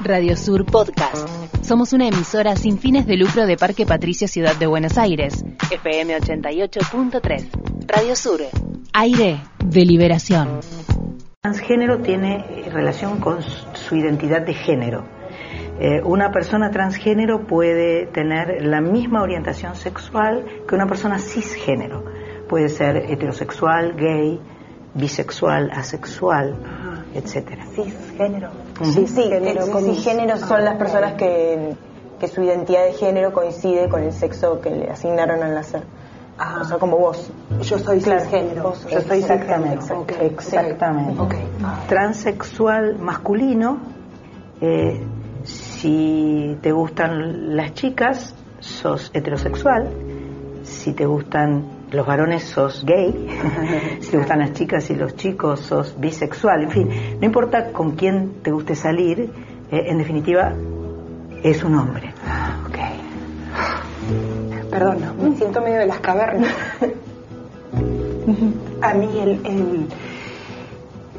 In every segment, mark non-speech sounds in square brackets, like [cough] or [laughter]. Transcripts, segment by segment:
Radio Sur Podcast. Somos una emisora sin fines de lucro de Parque Patricio Ciudad de Buenos Aires. FM 88.3. Radio Sur. Aire de liberación. Transgénero tiene relación con su identidad de género. Eh, una persona transgénero puede tener la misma orientación sexual que una persona cisgénero. Puede ser heterosexual, gay, bisexual, asexual, etcétera. Cisgénero. Sí, sí, cisgénero son las personas que, que su identidad de género coincide con el sexo que le asignaron al nacer. Ah. O sea, como vos. Yo soy vos Yo soy Exactamente, exactamente. Exactamente. Ok. Transexual masculino, eh, si te gustan las chicas, sos heterosexual. Si te gustan los varones, sos gay. [laughs] si te gustan las chicas y los chicos, sos bisexual. En fin, no importa con quién te guste salir, eh, en definitiva, es un hombre. Ok. Perdón, me siento medio de las cavernas. [laughs] A mí el, el,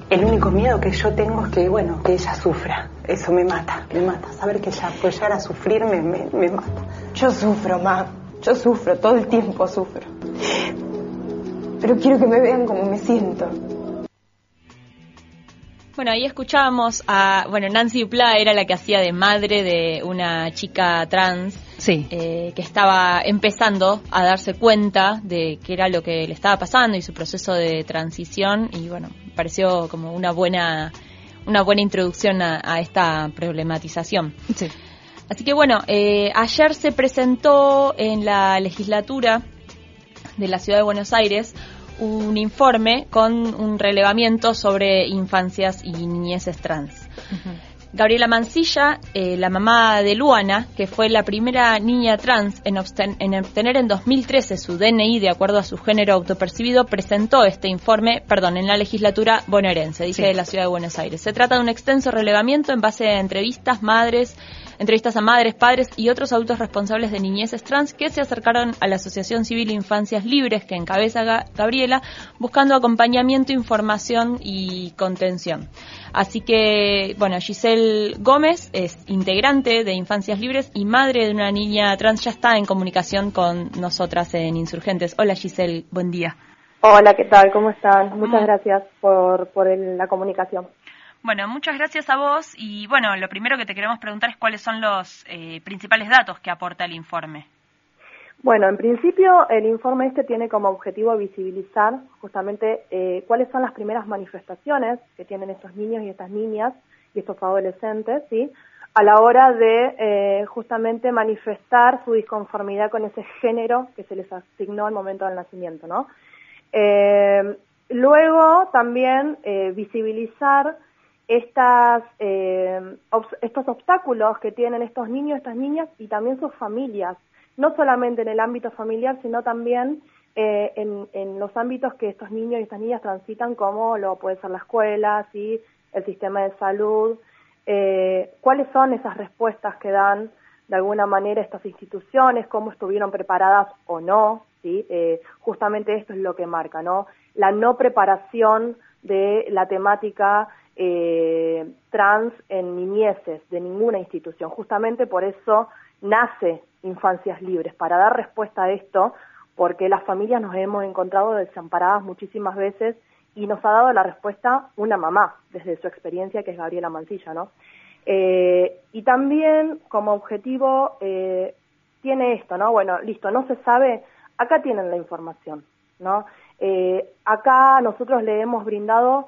el único miedo que yo tengo es que, bueno, que ella sufra. Eso me mata, me mata. Saber que ella puede llegar a sufrir me, me, me mata. Yo sufro, ma. Yo sufro, todo el tiempo sufro. Pero quiero que me vean como me siento. Bueno, ahí escuchábamos a, bueno, Nancy Dupla era la que hacía de madre de una chica trans Sí. eh, que estaba empezando a darse cuenta de qué era lo que le estaba pasando y su proceso de transición y bueno, me pareció como una buena una buena introducción a, a esta problematización. Sí. Así que bueno, eh, ayer se presentó en la legislatura de la Ciudad de Buenos Aires un informe con un relevamiento sobre infancias y niñeces trans. Gabriela Mancilla, eh, la mamá de Luana, que fue la primera niña trans en, obten- en obtener en 2013 su DNI de acuerdo a su género autopercibido, presentó este informe, perdón, en la legislatura bonaerense, dije Sí. de la Ciudad de Buenos Aires. Se trata de un extenso relevamiento en base a entrevistas, madres, entrevistas a madres, padres y otros adultos responsables de niñeces trans que se acercaron a la Asociación Civil Infancias Libres que encabeza Ga- Gabriela, buscando acompañamiento, información y contención. Así que, bueno, Giselle Gómez es integrante de Infancias Libres y madre de una niña trans, ya está en comunicación con nosotras en Insurgentes. Hola Giselle, buen día. Hola, ¿qué tal? ¿Cómo están? Muchas gracias por, por el- la comunicación. Bueno, muchas gracias a vos y bueno, lo primero que te queremos preguntar es cuáles son los eh, principales datos que aporta el informe. Bueno, en principio el informe este tiene como objetivo visibilizar justamente eh, cuáles son las primeras manifestaciones que tienen estos niños y estas niñas y estos adolescentes, ¿sí? A la hora de eh, justamente manifestar su disconformidad con ese género que se les asignó al momento del nacimiento, ¿no? Eh, luego también eh, visibilizar estas, eh, estos obstáculos que tienen estos niños, estas niñas y también sus familias, no solamente en el ámbito familiar, sino también eh, en, en los ámbitos que estos niños y estas niñas transitan, como lo puede ser la escuela, ¿sí? el sistema de salud, eh, cuáles son esas respuestas que dan de alguna manera estas instituciones, cómo estuvieron preparadas o no, ¿sí? Eh, justamente esto es lo que marca, ¿no? La no preparación de la temática eh, trans en niñeces de ninguna institución. Justamente por eso nace Infancias Libres, para dar respuesta a esto, porque las familias nos hemos encontrado desamparadas muchísimas veces y nos ha dado la respuesta una mamá, desde su experiencia, que es Gabriela Mancilla, ¿no? Eh, y también como objetivo eh, tiene esto, ¿no? Bueno, listo, no se sabe, acá tienen la información, ¿no? Eh, acá nosotros le hemos brindado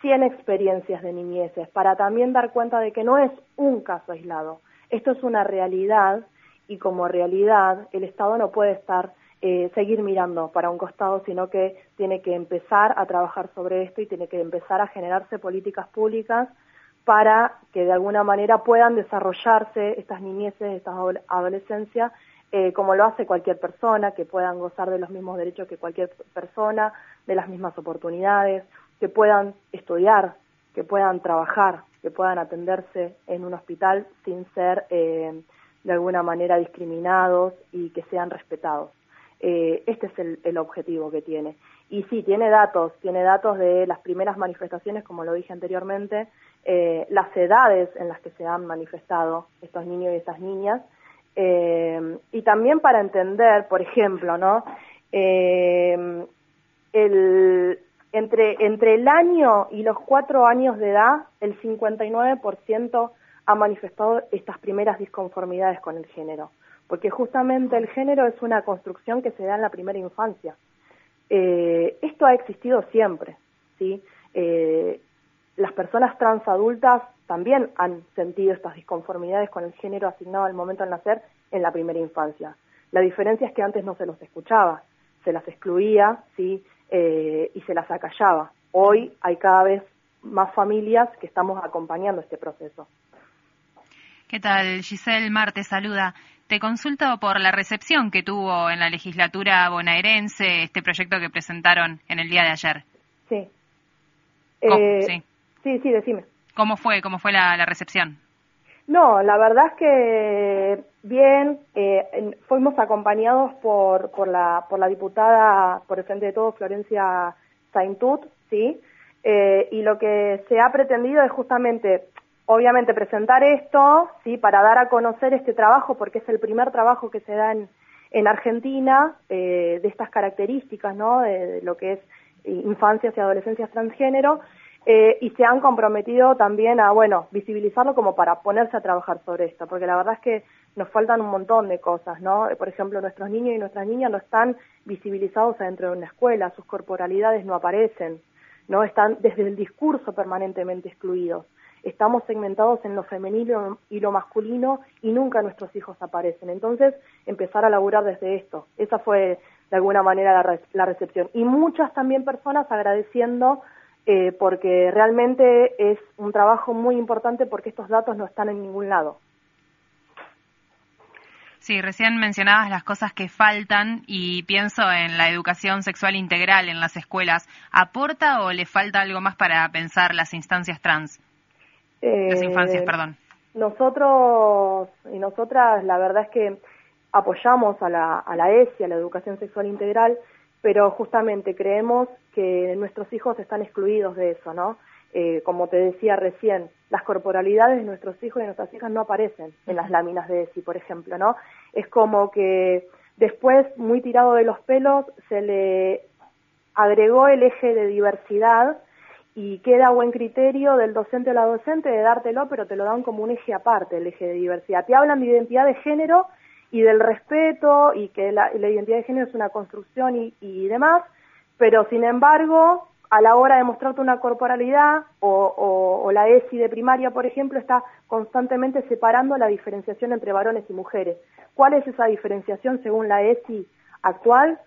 100 experiencias de niñeces para también dar cuenta de que no es un caso aislado, esto es una realidad y como realidad el Estado no puede estar eh, seguir mirando para un costado, sino que tiene que empezar a trabajar sobre esto y tiene que empezar a generarse políticas públicas para que de alguna manera puedan desarrollarse estas niñeces, estas adole- adolescencias, eh, como lo hace cualquier persona, que puedan gozar de los mismos derechos que cualquier persona, de las mismas oportunidades, que puedan estudiar, que puedan trabajar, que puedan atenderse en un hospital sin ser eh, de alguna manera discriminados y que sean respetados. Eh, este es el, objetivo que tiene. Y sí, tiene datos, tiene datos de las primeras manifestaciones, como lo dije anteriormente, eh, las edades en las que se han manifestado estos niños y estas niñas, y también para entender, por ejemplo, ¿no? El, entre, entre el año y los cuatro años de edad, el 59% ha manifestado estas primeras disconformidades con el género, porque justamente el género es una construcción que se da en la primera infancia. Eh, esto ha existido siempre, ¿sí? Eh, las personas trans adultas también han sentido estas disconformidades con el género asignado al momento de nacer en la primera infancia. La diferencia es que antes no se los escuchaba, se las excluía, ¿sí? Eh, y se las acallaba. Hoy hay cada vez más familias que estamos acompañando este proceso. ¿Qué tal? Giselle Marte saluda. Te consulto por la recepción que tuvo en la legislatura bonaerense este proyecto que presentaron en el día de ayer. Sí. Eh, sí. sí, sí, decime. ¿Cómo fue? ¿Cómo fue la, recepción? No, la verdad es que bien, eh, fuimos acompañados por, por, la, por la diputada por el Frente de Todos, Florencia Saintut, ¿sí? Eh, y lo que se ha pretendido es justamente obviamente presentar esto, sí, para dar a conocer este trabajo, porque es el primer trabajo que se da en, en Argentina eh, de estas características, ¿no? De, lo que es infancias y adolescencias transgénero, eh, y se han comprometido también a, bueno, visibilizarlo como para ponerse a trabajar sobre esto, porque la verdad es que nos faltan un montón de cosas, ¿no? Por ejemplo, nuestros niños y nuestras niñas no están visibilizados adentro de una escuela, sus corporalidades no aparecen, ¿no? Están desde el discurso permanentemente excluidos estamos segmentados en lo femenino y lo masculino y nunca nuestros hijos aparecen. Entonces, empezar a laburar desde esto. Esa fue, de alguna manera, la, recepción. Y muchas también personas agradeciendo eh, porque realmente es un trabajo muy importante porque estos datos no están en ningún lado. Sí, recién mencionabas las cosas que faltan y pienso en la educación sexual integral en las escuelas. ¿Aporta o le falta algo más para pensar las instancias trans? Las infancias, eh, perdón. Nosotros y nosotras, la verdad es que apoyamos a la, a la ESI, a la educación sexual integral, pero justamente creemos que nuestros hijos están excluidos de eso, ¿no? Eh, como te decía recién, las corporalidades de nuestros hijos y nuestras hijas no aparecen en las láminas de ESI, por ejemplo, ¿no? Es como que después, muy tirado de los pelos, se le agregó el eje de diversidad y queda buen criterio del docente o la docente de dártelo, pero te lo dan como un eje aparte, el eje de diversidad. Te hablan de identidad de género y del respeto y que la, identidad de género es una construcción y, demás, pero sin embargo, a la hora de mostrarte una corporalidad o, o, la ESI de primaria, por ejemplo, está constantemente separando la diferenciación entre varones y mujeres. ¿Cuál es esa diferenciación según la ESI actual?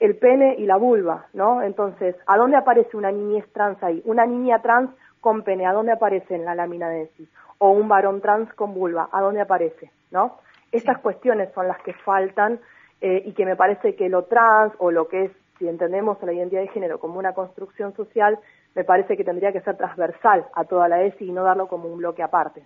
el pene y la vulva, ¿no? Entonces, ¿a dónde aparece una niñez trans ahí? Una niña trans con pene, ¿a dónde aparece en la lámina de ESI? O un varón trans con vulva, ¿a dónde aparece? ¿No? Estas cuestiones son las que faltan eh, y que me parece que lo trans o lo que es, si entendemos la identidad de género como una construcción social, me parece que tendría que ser transversal a toda la ESI y no darlo como un bloque aparte.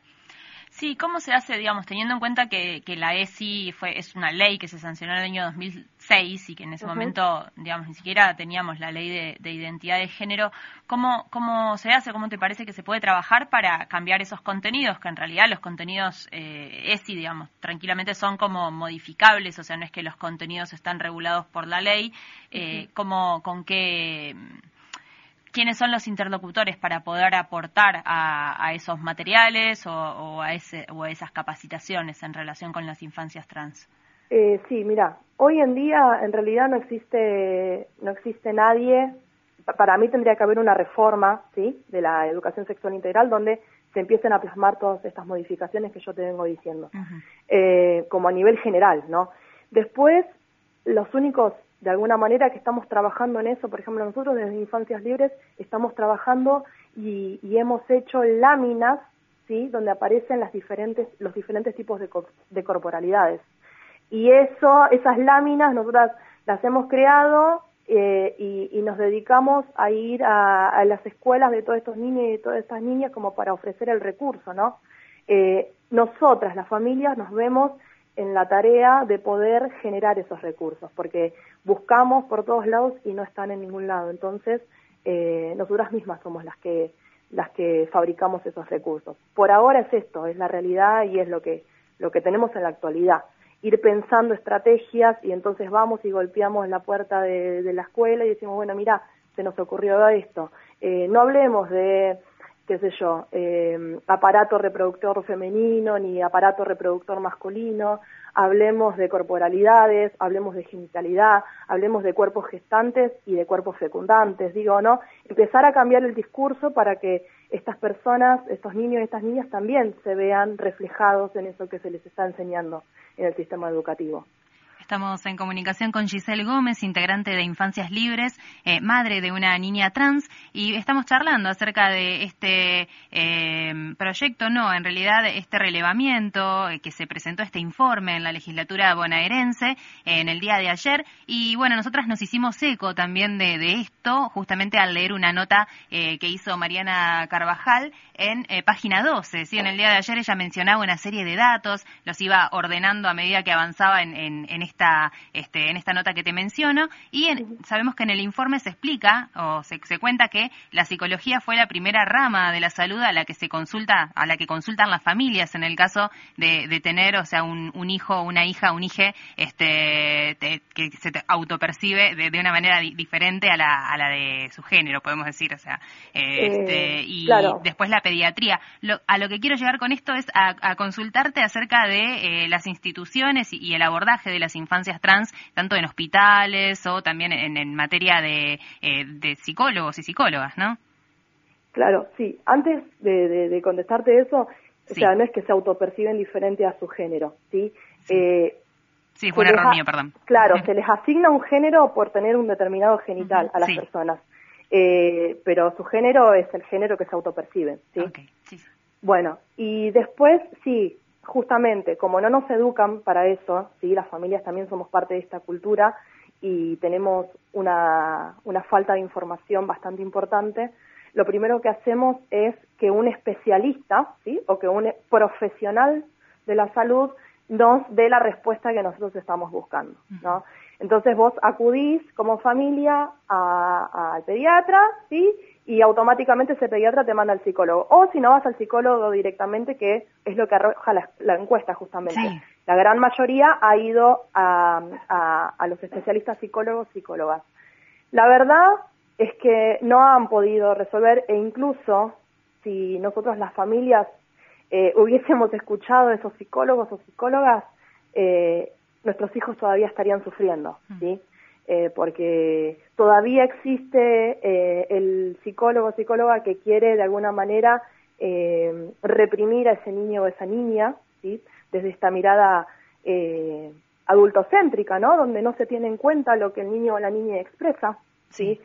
Sí, ¿cómo se hace, digamos, teniendo en cuenta que, la ESI fue, es una ley que se sancionó en el año 2006 y que en ese momento, digamos, ni siquiera teníamos la ley de, identidad de género, ¿cómo, ¿cómo se hace, cómo te parece que se puede trabajar para cambiar esos contenidos, que en realidad los contenidos eh, ESI, digamos, tranquilamente son como modificables, o sea, no es que los contenidos están regulados por la ley, eh, ¿cómo, con qué quiénes son los interlocutores para poder aportar a, esos materiales o, a ese, o a esas capacitaciones en relación con las infancias trans. Eh, sí, mira, hoy en día en realidad no existe no existe nadie. Para mí tendría que haber una reforma, sí, de la educación sexual integral donde se empiecen a plasmar todas estas modificaciones que yo te vengo diciendo, eh, como a nivel general, ¿no? Después, los únicos de alguna manera que estamos trabajando en eso. Por ejemplo, nosotros desde Infancias Libres estamos trabajando y, hemos hecho láminas, ¿sí? Donde aparecen las diferentes, los diferentes tipos de, corporalidades. Y eso, esas láminas nosotras las hemos creado eh, y, nos dedicamos a ir a, las escuelas de todos estos niños y de todas estas niñas como para ofrecer el recurso, ¿no? Eh, nosotras, las familias, nos vemos en la tarea de poder generar esos recursos, porque buscamos por todos lados y no están en ningún lado. Entonces, eh, nosotras mismas somos las que las que fabricamos esos recursos. Por ahora es esto, es la realidad y es lo que, lo que tenemos en la actualidad. Ir pensando estrategias y entonces vamos y golpeamos la puerta de, la escuela y decimos, bueno, mira, se nos ocurrió esto. Eh, no hablemos de, qué sé yo, eh, aparato reproductor femenino ni aparato reproductor masculino, hablemos de corporalidades, hablemos de genitalidad, hablemos de cuerpos gestantes y de cuerpos fecundantes, digo, ¿no? Empezar a cambiar el discurso para que estas personas, estos niños y estas niñas también se vean reflejados en eso que se les está enseñando en el sistema educativo. Estamos en comunicación con Giselle Gómez, integrante de Infancias Libres, eh, madre de una niña trans, y estamos charlando acerca de este eh, proyecto, no, en realidad este relevamiento eh, que se presentó este informe en la legislatura bonaerense en el día de ayer. Y bueno, nosotras nos hicimos eco también de, esto, justamente al leer una nota que hizo Mariana Carvajal en página 12. ¿sí? En el día de ayer ella mencionaba una serie de datos, los iba ordenando a medida que avanzaba en, en esta este, en esta nota que te menciono. Y sabemos que en el informe se explica o se, cuenta que la psicología fue la primera rama de la salud a la que se consulta, a la que consultan las familias en el caso de, tener, o sea, un, hijo, una hija, un hije, este, que se autopercibe de, una manera diferente a la, a la de su género, podemos decir, o sea, eh, este, y después la pediatría. a lo que quiero llegar con esto es a, consultarte acerca de eh, las instituciones y, y el abordaje de las infancias trans, tanto en hospitales o también en, materia de, eh, de, psicólogos y psicólogas, ¿no? Claro, sí. Antes de, contestarte eso, o sea, no es que se autoperciben diferente a su género, ¿sí? Sí, eh, fue un error mío, perdón. Claro, se les asigna un género por tener un determinado genital a las personas, eh, pero su género es el género que se autoperciben, ¿sí? sí. Bueno, y después, sí, justamente, como no nos educan para eso, ¿sí? las familias también somos parte de esta cultura y tenemos una, una falta de información bastante importante, lo primero que hacemos es que un especialista ¿sí? o que un profesional de la salud nos dé la respuesta que nosotros estamos buscando. ¿no? Entonces vos acudís como familia al pediatra, ¿sí? y automáticamente ese pediatra te manda al psicólogo. O si no vas al psicólogo directamente, que es lo que arroja la, encuesta justamente. La gran mayoría ha ido a, a, los especialistas psicólogos, psicólogas. La verdad es que no han podido resolver e incluso si nosotros las familias eh, hubiésemos escuchado a esos psicólogos o psicólogas, eh, nuestros hijos todavía estarían sufriendo, mm. ¿sí? Eh, porque todavía existe eh, el psicólogo o psicóloga que quiere de alguna manera eh, reprimir a ese niño o esa niña, ¿sí? desde esta mirada adultocéntrica, ¿no? donde no se tiene en cuenta lo que el niño o la niña expresa, ¿sí?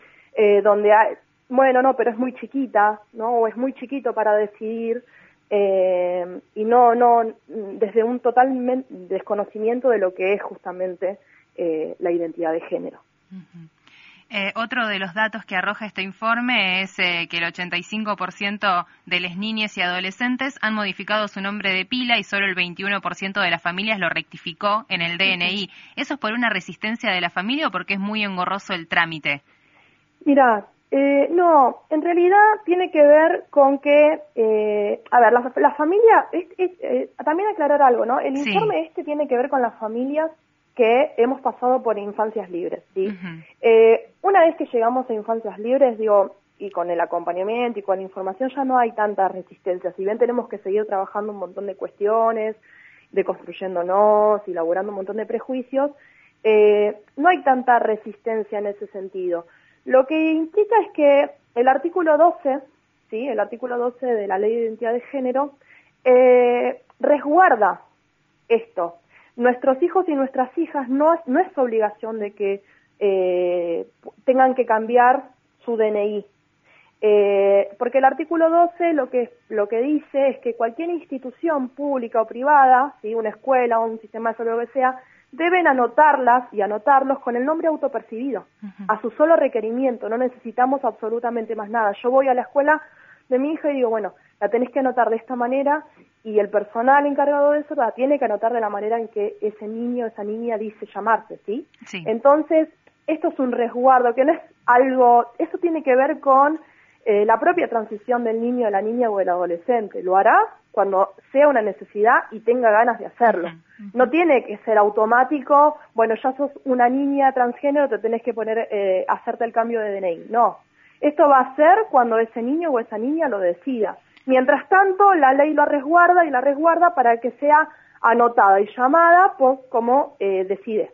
donde hay, bueno, no, pero es muy chiquita, ¿no? o es muy chiquito para decidir, y no, no, desde un total desconocimiento de lo que es justamente eh, la identidad de género. Eh, otro de los datos que arroja este informe es eh, que el 85% de las niñas y adolescentes han modificado su nombre de pila y solo el 21% de las familias lo rectificó en el DNI. ¿Eso es por una resistencia de la familia o porque es muy engorroso el trámite? Mira, no, en realidad tiene que ver con que, a ver, la, familia, también aclarar algo, ¿no? El informe este tiene que ver con las familias que hemos pasado por infancias libres. ¿sí? Eh, una vez que llegamos a infancias libres, digo, y con el acompañamiento y con la información ya no hay tanta resistencia. Si bien tenemos que seguir trabajando un montón de cuestiones, deconstruyéndonos y elaborando un montón de prejuicios, eh, no hay tanta resistencia en ese sentido. Lo que implica es que el artículo 12, ¿sí? el artículo 12 de la Ley de Identidad de Género, eh, resguarda esto, nuestros hijos y nuestras hijas no no es obligación de que eh, tengan que cambiar su DNI. Eh, porque el artículo 12 lo que, lo que dice es que cualquier institución pública o privada, ¿sí? una escuela o un sistema de salud que sea, deben anotarlas y anotarlos con el nombre autopercibido, a su solo requerimiento, no necesitamos absolutamente más nada. Yo voy a la escuela de mi hija y digo, bueno, la tenés que anotar de esta manera y el personal encargado de eso la tiene que anotar de la manera en que ese niño, esa niña dice llamarse, ¿sí? Entonces, esto es un resguardo, que no es algo, eso tiene que ver con eh, la propia transición del niño, de la niña o del adolescente. Lo hará cuando sea una necesidad y tenga ganas de hacerlo. No tiene que ser automático, bueno, ya sos una niña transgénero, te tenés que poner, eh, hacerte el cambio de DNI. No. Esto va a ser cuando ese niño o esa niña lo decida. Mientras tanto, la ley lo resguarda y la resguarda para que sea anotada y llamada pues, como eh, decide.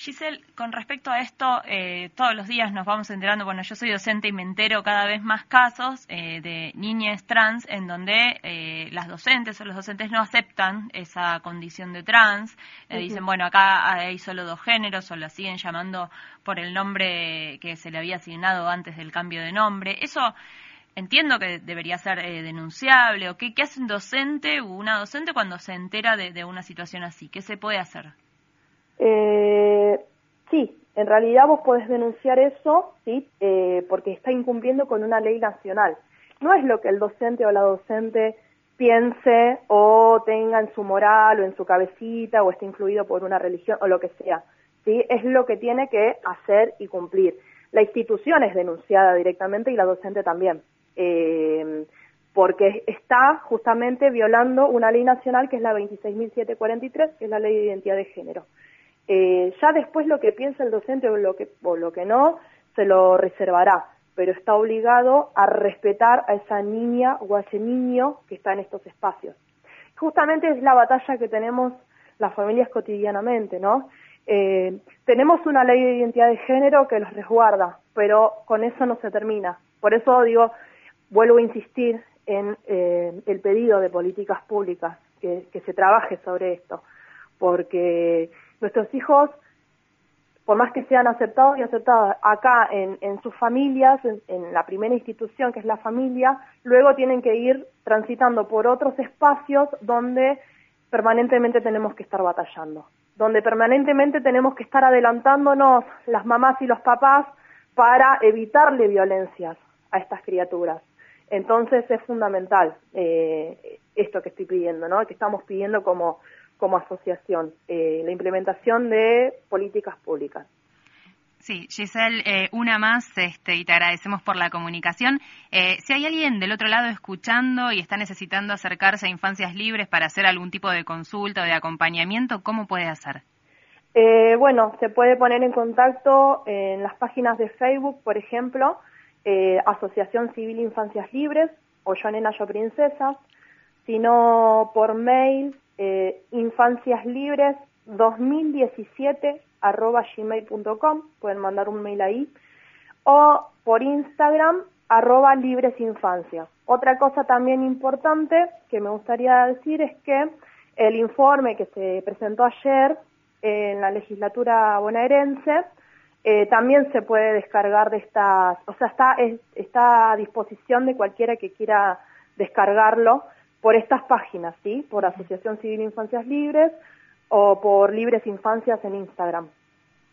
Giselle, con respecto a esto, eh, todos los días nos vamos enterando, bueno, yo soy docente y me entero cada vez más casos eh, de niñas trans en donde eh, las docentes o los docentes no aceptan esa condición de trans, dicen, bueno, acá hay solo dos géneros o la siguen llamando por el nombre que se le había asignado antes del cambio de nombre. Eso entiendo que debería ser denunciable o qué, qué hace un docente o una docente cuando se entera de una situación así, qué se puede hacer. Eh, sí, en realidad vos podés denunciar eso, sí, eh, porque está incumpliendo con una ley nacional. No es lo que el docente o la docente piense o tenga en su moral o en su cabecita o esté influido por una religión o lo que sea. ¿sí? Es lo que tiene que hacer y cumplir. La institución es denunciada directamente y la docente también, eh, porque está justamente violando una ley nacional que es la 26.743, que es la ley de identidad de género. Eh, ya después lo que piensa el docente o lo que, o lo que no, se lo reservará, pero está obligado a respetar a esa niña o a ese niño que está en estos espacios. Justamente es la batalla que tenemos las familias cotidianamente, ¿no? Eh, tenemos una ley de identidad de género que los resguarda, pero con eso no se termina. Por eso digo, vuelvo a insistir en eh, el pedido de políticas públicas, que, que se trabaje sobre esto, porque nuestros hijos, por más que sean aceptados y aceptadas acá en, sus familias, en, la primera institución que es la familia, luego tienen que ir transitando por otros espacios donde permanentemente tenemos que estar batallando, donde permanentemente tenemos que estar adelantándonos las mamás y los papás para evitarle violencias a estas criaturas. Entonces es fundamental eh, esto que estoy pidiendo, ¿no? Que estamos pidiendo como como asociación, eh, la implementación de políticas públicas. Sí, Giselle, eh, una más este, y te agradecemos por la comunicación. Eh, si hay alguien del otro lado escuchando y está necesitando acercarse a Infancias Libres para hacer algún tipo de consulta o de acompañamiento, ¿cómo puede hacer? bueno, se puede poner en contacto en las páginas de Facebook, por ejemplo, Asociación Civil Infancias Libres o Yo Nena Yo Princesas, sino por mail eh, infanciaslibres 2017 arroba gmail.com, pueden mandar un mail ahí, o por Instagram arroba libresinfancia. Otra cosa también importante que me gustaría decir es que el informe que se presentó ayer en la legislatura bonaerense eh, también se puede descargar de estas, o sea, está, está a disposición de cualquiera que quiera descargarlo por estas páginas, ¿sí? Por Asociación Civil Infancias Libres o por Libres Infancias en Instagram.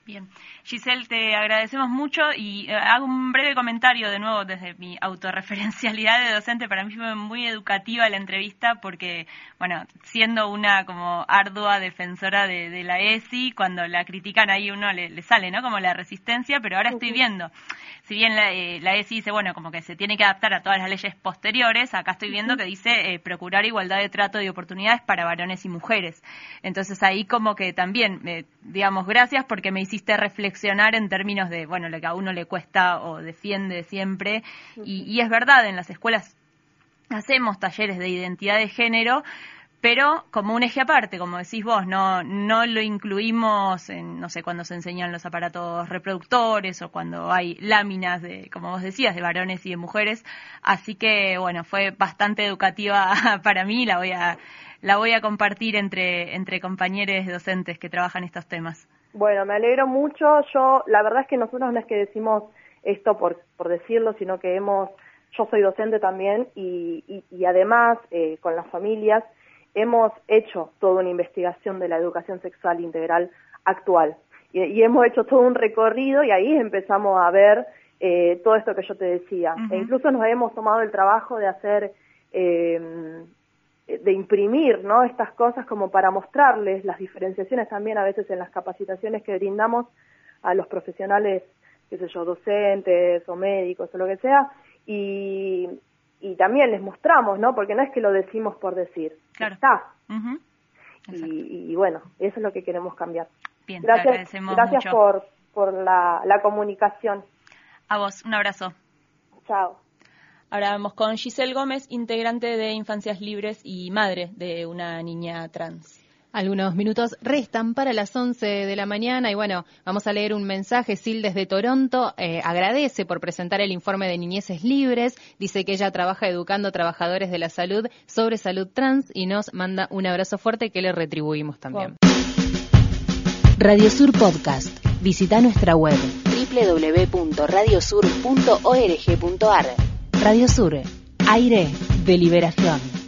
Bien. Giselle, te agradecemos mucho y eh, hago un breve comentario de nuevo desde mi autorreferencialidad de docente. Para mí fue muy educativa la entrevista porque, bueno, siendo una como ardua defensora de, la ESI, cuando la critican ahí uno le, sale, ¿no? Como la resistencia, pero ahora estoy viendo si bien la, eh, la, ESI dice, bueno, como que se tiene que adaptar a todas las leyes posteriores, acá estoy viendo que dice eh, procurar igualdad de trato y oportunidades para varones y mujeres. Entonces ahí como que también, eh, digamos, gracias porque me hiciste reflexionar en términos de, bueno, lo que a uno le cuesta o defiende siempre. y, y es verdad, en las escuelas hacemos talleres de identidad de género, pero como un eje aparte, como decís vos, no, no lo incluimos en, no sé, cuando se enseñan los aparatos reproductores o cuando hay láminas de, como vos decías, de varones y de mujeres. Así que, bueno, fue bastante educativa [laughs] para mí, la voy a, la voy a compartir entre, entre compañeros docentes que trabajan estos temas. Bueno, me alegro mucho. Yo, la verdad es que nosotros no es que decimos esto por, por decirlo, sino que hemos, yo soy docente también y, y, además eh, con las familias hemos hecho toda una investigación de la educación sexual integral actual y, hemos hecho todo un recorrido y ahí empezamos a ver eh, todo esto que yo te decía. E incluso nos hemos tomado el trabajo de hacer, eh, de imprimir ¿no? estas cosas como para mostrarles las diferenciaciones también a veces en las capacitaciones que brindamos a los profesionales, qué sé yo, docentes o médicos o lo que sea, y, y también les mostramos, ¿no? Porque no es que lo decimos por decir, claro. está. y, y, bueno, eso es lo que queremos cambiar. Bien, gracias, gracias por, por la, la comunicación. A vos, un abrazo. Chao. Ahora vamos con Giselle Gómez, integrante de Infancias Libres y madre de una niña trans. Algunos minutos restan para las 11 de la mañana y bueno, vamos a leer un mensaje. Sil desde Toronto eh, agradece por presentar el informe de Niñeces Libres. Dice que ella trabaja educando trabajadores de la salud sobre salud trans y nos manda un abrazo fuerte que le retribuimos también. Radio Sur Podcast. Visita nuestra web www.radiosur.org.ar. Radio Sur. Aire de liberación.